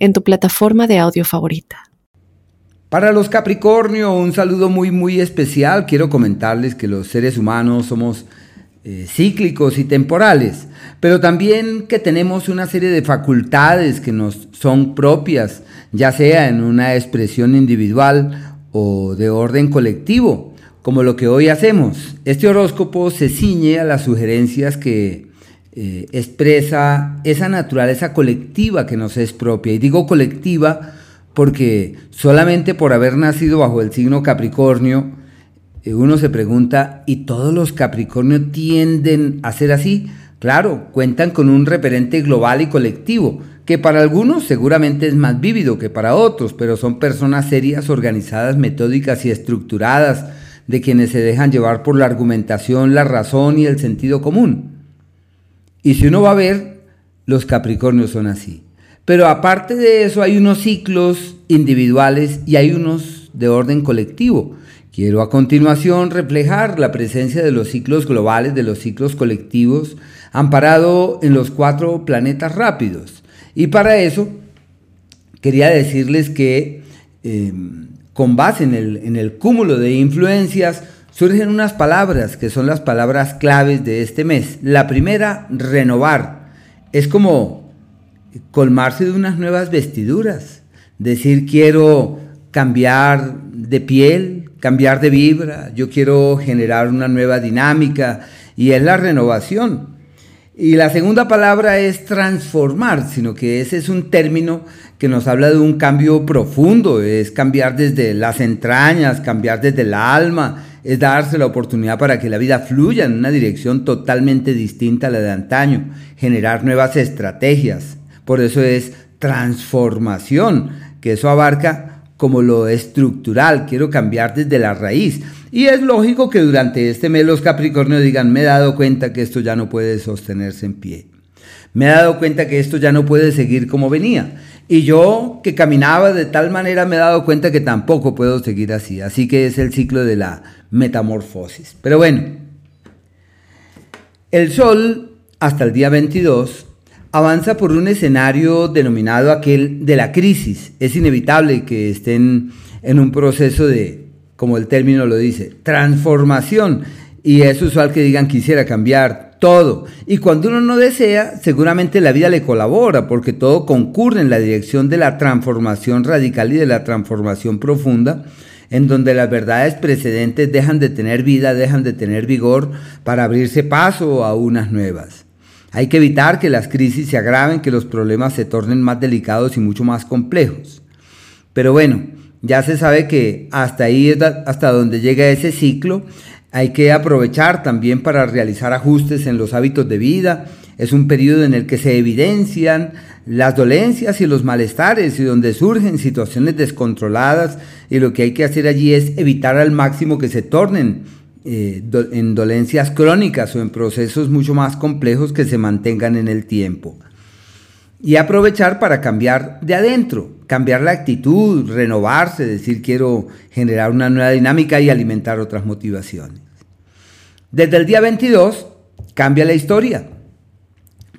en tu plataforma de audio favorita. Para los Capricornio, un saludo muy muy especial. Quiero comentarles que los seres humanos somos eh, cíclicos y temporales, pero también que tenemos una serie de facultades que nos son propias, ya sea en una expresión individual o de orden colectivo, como lo que hoy hacemos. Este horóscopo se ciñe a las sugerencias que eh, expresa esa naturaleza colectiva que nos es propia. Y digo colectiva porque solamente por haber nacido bajo el signo Capricornio, eh, uno se pregunta, ¿y todos los Capricornios tienden a ser así? Claro, cuentan con un referente global y colectivo, que para algunos seguramente es más vívido que para otros, pero son personas serias, organizadas, metódicas y estructuradas, de quienes se dejan llevar por la argumentación, la razón y el sentido común. Y si uno va a ver, los Capricornios son así. Pero aparte de eso hay unos ciclos individuales y hay unos de orden colectivo. Quiero a continuación reflejar la presencia de los ciclos globales, de los ciclos colectivos, amparado en los cuatro planetas rápidos. Y para eso quería decirles que em, con base en el, en el cúmulo de influencias, surgen unas palabras que son las palabras claves de este mes. La primera, renovar. Es como colmarse de unas nuevas vestiduras. Decir quiero cambiar de piel, cambiar de vibra, yo quiero generar una nueva dinámica y es la renovación. Y la segunda palabra es transformar, sino que ese es un término que nos habla de un cambio profundo, es cambiar desde las entrañas, cambiar desde el alma, es darse la oportunidad para que la vida fluya en una dirección totalmente distinta a la de antaño, generar nuevas estrategias. Por eso es transformación, que eso abarca como lo estructural, quiero cambiar desde la raíz. Y es lógico que durante este mes los Capricornios digan, me he dado cuenta que esto ya no puede sostenerse en pie. Me he dado cuenta que esto ya no puede seguir como venía. Y yo que caminaba de tal manera me he dado cuenta que tampoco puedo seguir así. Así que es el ciclo de la metamorfosis. Pero bueno, el Sol hasta el día 22 avanza por un escenario denominado aquel de la crisis. Es inevitable que estén en un proceso de, como el término lo dice, transformación. Y es usual que digan quisiera cambiar, todo. Y cuando uno no desea, seguramente la vida le colabora, porque todo concurre en la dirección de la transformación radical y de la transformación profunda, en donde las verdades precedentes dejan de tener vida, dejan de tener vigor para abrirse paso a unas nuevas. Hay que evitar que las crisis se agraven, que los problemas se tornen más delicados y mucho más complejos. Pero bueno, ya se sabe que hasta ahí hasta donde llega ese ciclo hay que aprovechar también para realizar ajustes en los hábitos de vida. Es un periodo en el que se evidencian las dolencias y los malestares y donde surgen situaciones descontroladas y lo que hay que hacer allí es evitar al máximo que se tornen eh, en dolencias crónicas o en procesos mucho más complejos que se mantengan en el tiempo. Y aprovechar para cambiar de adentro, cambiar la actitud, renovarse, decir quiero generar una nueva dinámica y alimentar otras motivaciones. Desde el día 22 cambia la historia,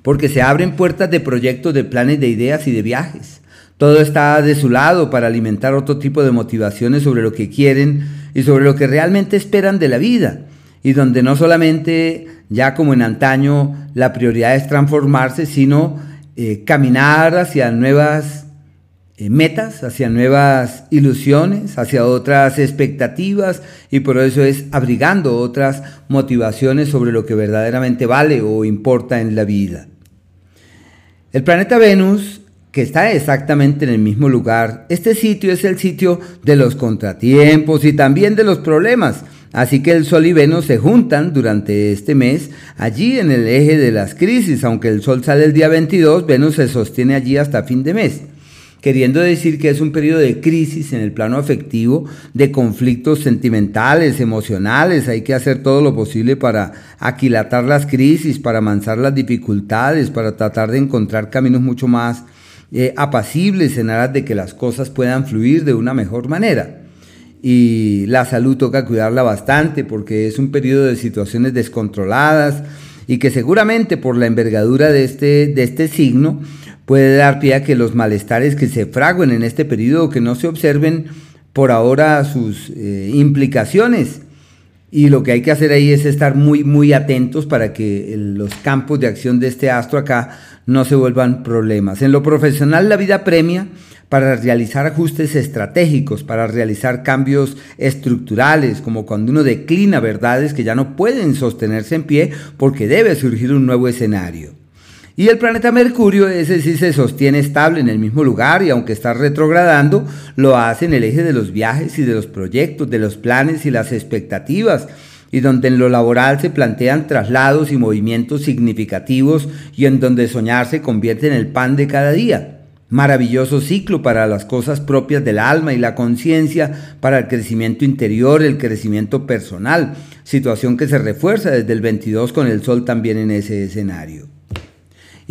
porque se abren puertas de proyectos, de planes, de ideas y de viajes. Todo está de su lado para alimentar otro tipo de motivaciones sobre lo que quieren y sobre lo que realmente esperan de la vida. Y donde no solamente, ya como en antaño, la prioridad es transformarse, sino eh, caminar hacia nuevas eh, metas, hacia nuevas ilusiones, hacia otras expectativas y por eso es abrigando otras motivaciones sobre lo que verdaderamente vale o importa en la vida. El planeta Venus, que está exactamente en el mismo lugar, este sitio es el sitio de los contratiempos y también de los problemas, Así que el Sol y Venus se juntan durante este mes allí en el eje de las crisis. Aunque el Sol sale el día 22, Venus se sostiene allí hasta fin de mes. Queriendo decir que es un periodo de crisis en el plano afectivo, de conflictos sentimentales, emocionales. Hay que hacer todo lo posible para aquilatar las crisis, para amansar las dificultades, para tratar de encontrar caminos mucho más eh, apacibles en aras de que las cosas puedan fluir de una mejor manera. Y la salud toca cuidarla bastante porque es un periodo de situaciones descontroladas y que seguramente por la envergadura de este, de este signo, puede dar pie a que los malestares que se fraguen en este periodo, que no se observen por ahora sus eh, implicaciones. Y lo que hay que hacer ahí es estar muy, muy atentos para que los campos de acción de este astro acá no se vuelvan problemas. En lo profesional, la vida premia para realizar ajustes estratégicos, para realizar cambios estructurales, como cuando uno declina verdades que ya no pueden sostenerse en pie porque debe surgir un nuevo escenario. Y el planeta Mercurio, ese sí se sostiene estable en el mismo lugar y aunque está retrogradando, lo hace en el eje de los viajes y de los proyectos, de los planes y las expectativas, y donde en lo laboral se plantean traslados y movimientos significativos y en donde soñar se convierte en el pan de cada día. Maravilloso ciclo para las cosas propias del alma y la conciencia, para el crecimiento interior, el crecimiento personal, situación que se refuerza desde el 22 con el Sol también en ese escenario.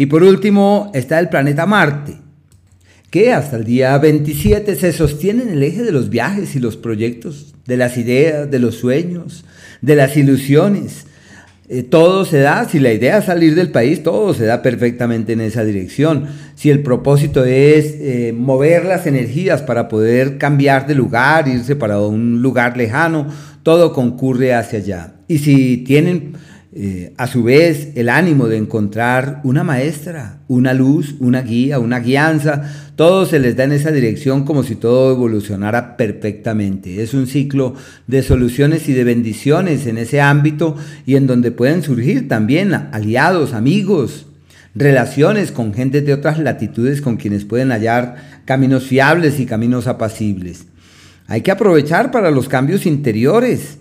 Y por último está el planeta Marte, que hasta el día 27 se sostiene en el eje de los viajes y los proyectos, de las ideas, de los sueños, de las ilusiones. Eh, todo se da, si la idea es salir del país, todo se da perfectamente en esa dirección. Si el propósito es eh, mover las energías para poder cambiar de lugar, irse para un lugar lejano, todo concurre hacia allá. Y si tienen eh, a su vez el ánimo de encontrar una maestra, una luz, una guía, una guianza, todo se les da en esa dirección como si todo evolucionara perfectamente. Es un ciclo de soluciones y de bendiciones en ese ámbito y en donde pueden surgir también aliados, amigos, relaciones con gente de otras latitudes con quienes pueden hallar caminos fiables y caminos apacibles. Hay que aprovechar para los cambios interiores.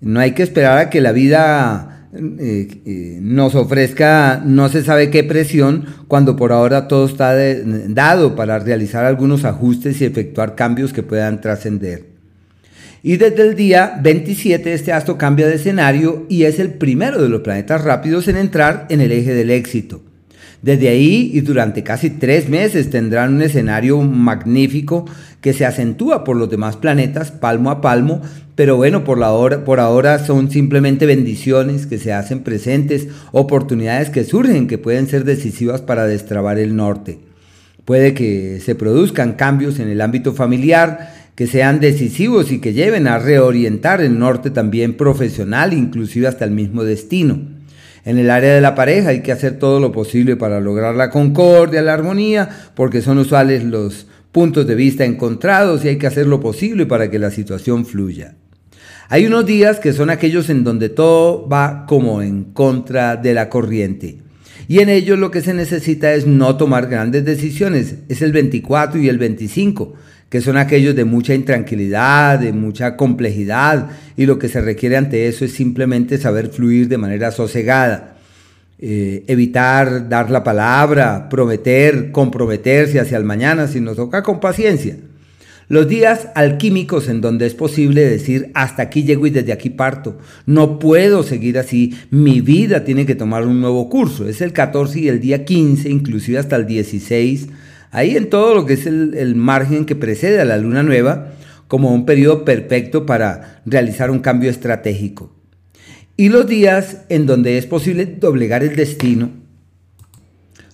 No hay que esperar a que la vida eh, eh, nos ofrezca no se sabe qué presión cuando por ahora todo está dado para realizar algunos ajustes y efectuar cambios que puedan trascender. Y desde el día 27 este astro cambia de escenario y es el primero de los planetas rápidos en entrar en el eje del éxito. Desde ahí y durante casi tres meses tendrán un escenario magnífico que se acentúa por los demás planetas palmo a palmo, pero bueno, por, la hora, por ahora son simplemente bendiciones que se hacen presentes, oportunidades que surgen que pueden ser decisivas para destrabar el norte. Puede que se produzcan cambios en el ámbito familiar que sean decisivos y que lleven a reorientar el norte también profesional, inclusive hasta el mismo destino. En el área de la pareja hay que hacer todo lo posible para lograr la concordia, la armonía, porque son usuales los puntos de vista encontrados y hay que hacer lo posible para que la situación fluya. Hay unos días que son aquellos en donde todo va como en contra de la corriente. Y en ellos lo que se necesita es no tomar grandes decisiones. Es el 24 y el 25, que son aquellos de mucha intranquilidad, de mucha complejidad. Y lo que se requiere ante eso es simplemente saber fluir de manera sosegada. Eh, evitar dar la palabra, prometer, comprometerse hacia el mañana, si nos toca con paciencia. Los días alquímicos en donde es posible decir, hasta aquí llego y desde aquí parto. No puedo seguir así, mi vida tiene que tomar un nuevo curso. Es el 14 y el día 15, inclusive hasta el 16. Ahí en todo lo que es el, el margen que precede a la luna nueva, como un periodo perfecto para realizar un cambio estratégico. Y los días en donde es posible doblegar el destino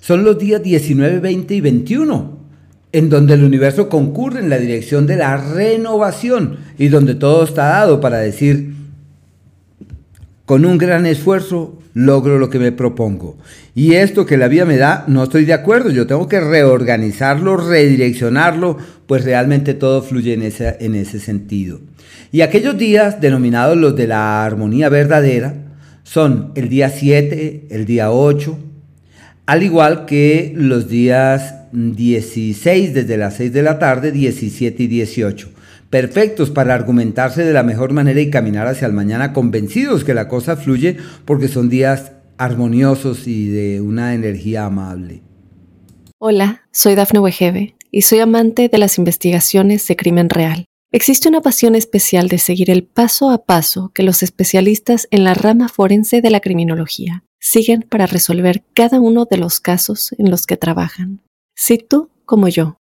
son los días 19, 20 y 21, en donde el universo concurre en la dirección de la renovación y donde todo está dado para decir, con un gran esfuerzo logro lo que me propongo. Y esto que la vida me da, no estoy de acuerdo, yo tengo que reorganizarlo, redireccionarlo, pues realmente todo fluye en ese, en ese sentido. Y aquellos días denominados los de la armonía verdadera son el día 7, el día 8, al igual que los días 16 desde las 6 de la tarde, 17 y 18. Perfectos para argumentarse de la mejor manera y caminar hacia el mañana convencidos que la cosa fluye porque son días armoniosos y de una energía amable. Hola, soy Dafne Wegebe y soy amante de las investigaciones de crimen real. Existe una pasión especial de seguir el paso a paso que los especialistas en la rama forense de la criminología siguen para resolver cada uno de los casos en los que trabajan. Si tú, como yo,